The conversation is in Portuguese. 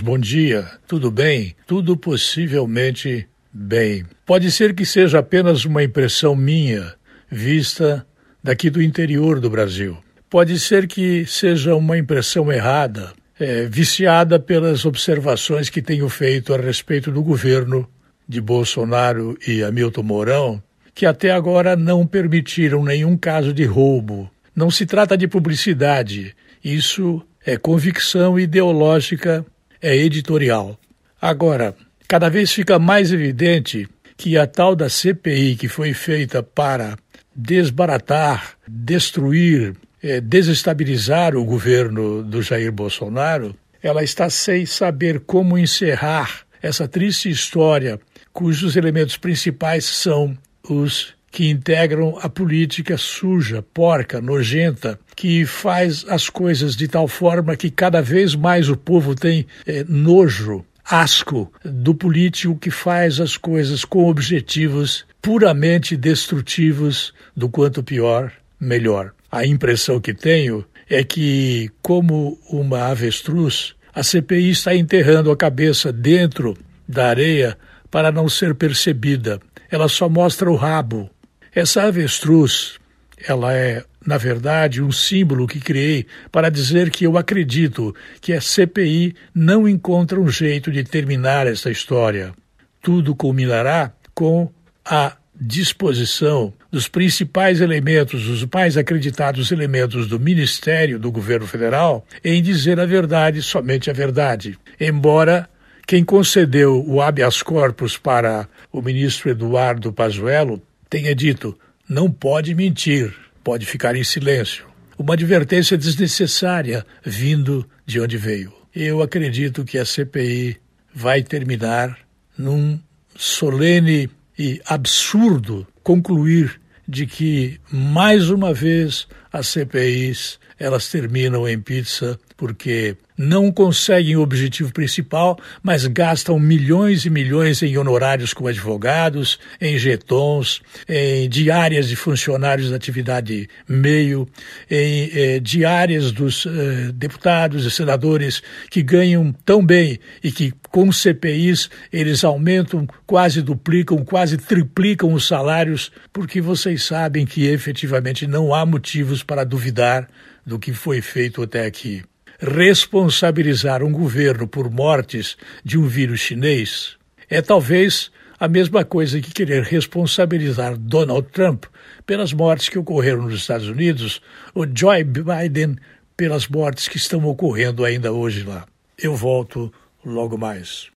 Bom dia, tudo bem? Tudo possivelmente bem. Pode ser que seja apenas uma impressão minha, vista daqui do interior do Brasil. Pode ser que seja uma impressão errada, é, viciada pelas observações que tenho feito a respeito do governo de Bolsonaro e Hamilton Mourão, que até agora não permitiram nenhum caso de roubo. Não se trata de publicidade, isso é convicção ideológica, é editorial. Agora, cada vez fica mais evidente que a tal da CPI que foi feita para desbaratar, destruir, é, desestabilizar o governo do Jair Bolsonaro, ela está sem saber como encerrar essa triste história, cujos elementos principais são os que integram a política suja, porca, nojenta, que faz as coisas de tal forma que cada vez mais o povo tem é, nojo, asco do político que faz as coisas com objetivos puramente destrutivos, do quanto pior, melhor. A impressão que tenho é que, como uma avestruz, a CPI está enterrando a cabeça dentro da areia para não ser percebida. Ela só mostra o rabo. Essa avestruz, ela é, na verdade, um símbolo que criei para dizer que eu acredito que a CPI não encontra um jeito de terminar essa história. Tudo culminará com a disposição dos principais elementos, os mais acreditados elementos do Ministério do Governo Federal em dizer a verdade, somente a verdade. Embora quem concedeu o habeas corpus para o ministro Eduardo Pazuello tenha dito: não pode mentir, pode ficar em silêncio. Uma advertência desnecessária vindo de onde veio. Eu acredito que a CPI vai terminar num solene e absurdo concluir de que mais uma vez as CPIs elas terminam em pizza porque não conseguem o objetivo principal, mas gastam milhões e milhões em honorários com advogados, em jetons, em diárias de funcionários da atividade meio, em eh, diárias dos eh, deputados e senadores que ganham tão bem e que com CPIs eles aumentam, quase duplicam, quase triplicam os salários, porque vocês sabem que efetivamente não há motivos para duvidar do que foi feito até aqui responsabilizar um governo por mortes de um vírus chinês é talvez a mesma coisa que querer responsabilizar Donald Trump pelas mortes que ocorreram nos Estados Unidos ou Joe Biden pelas mortes que estão ocorrendo ainda hoje lá. Eu volto logo mais.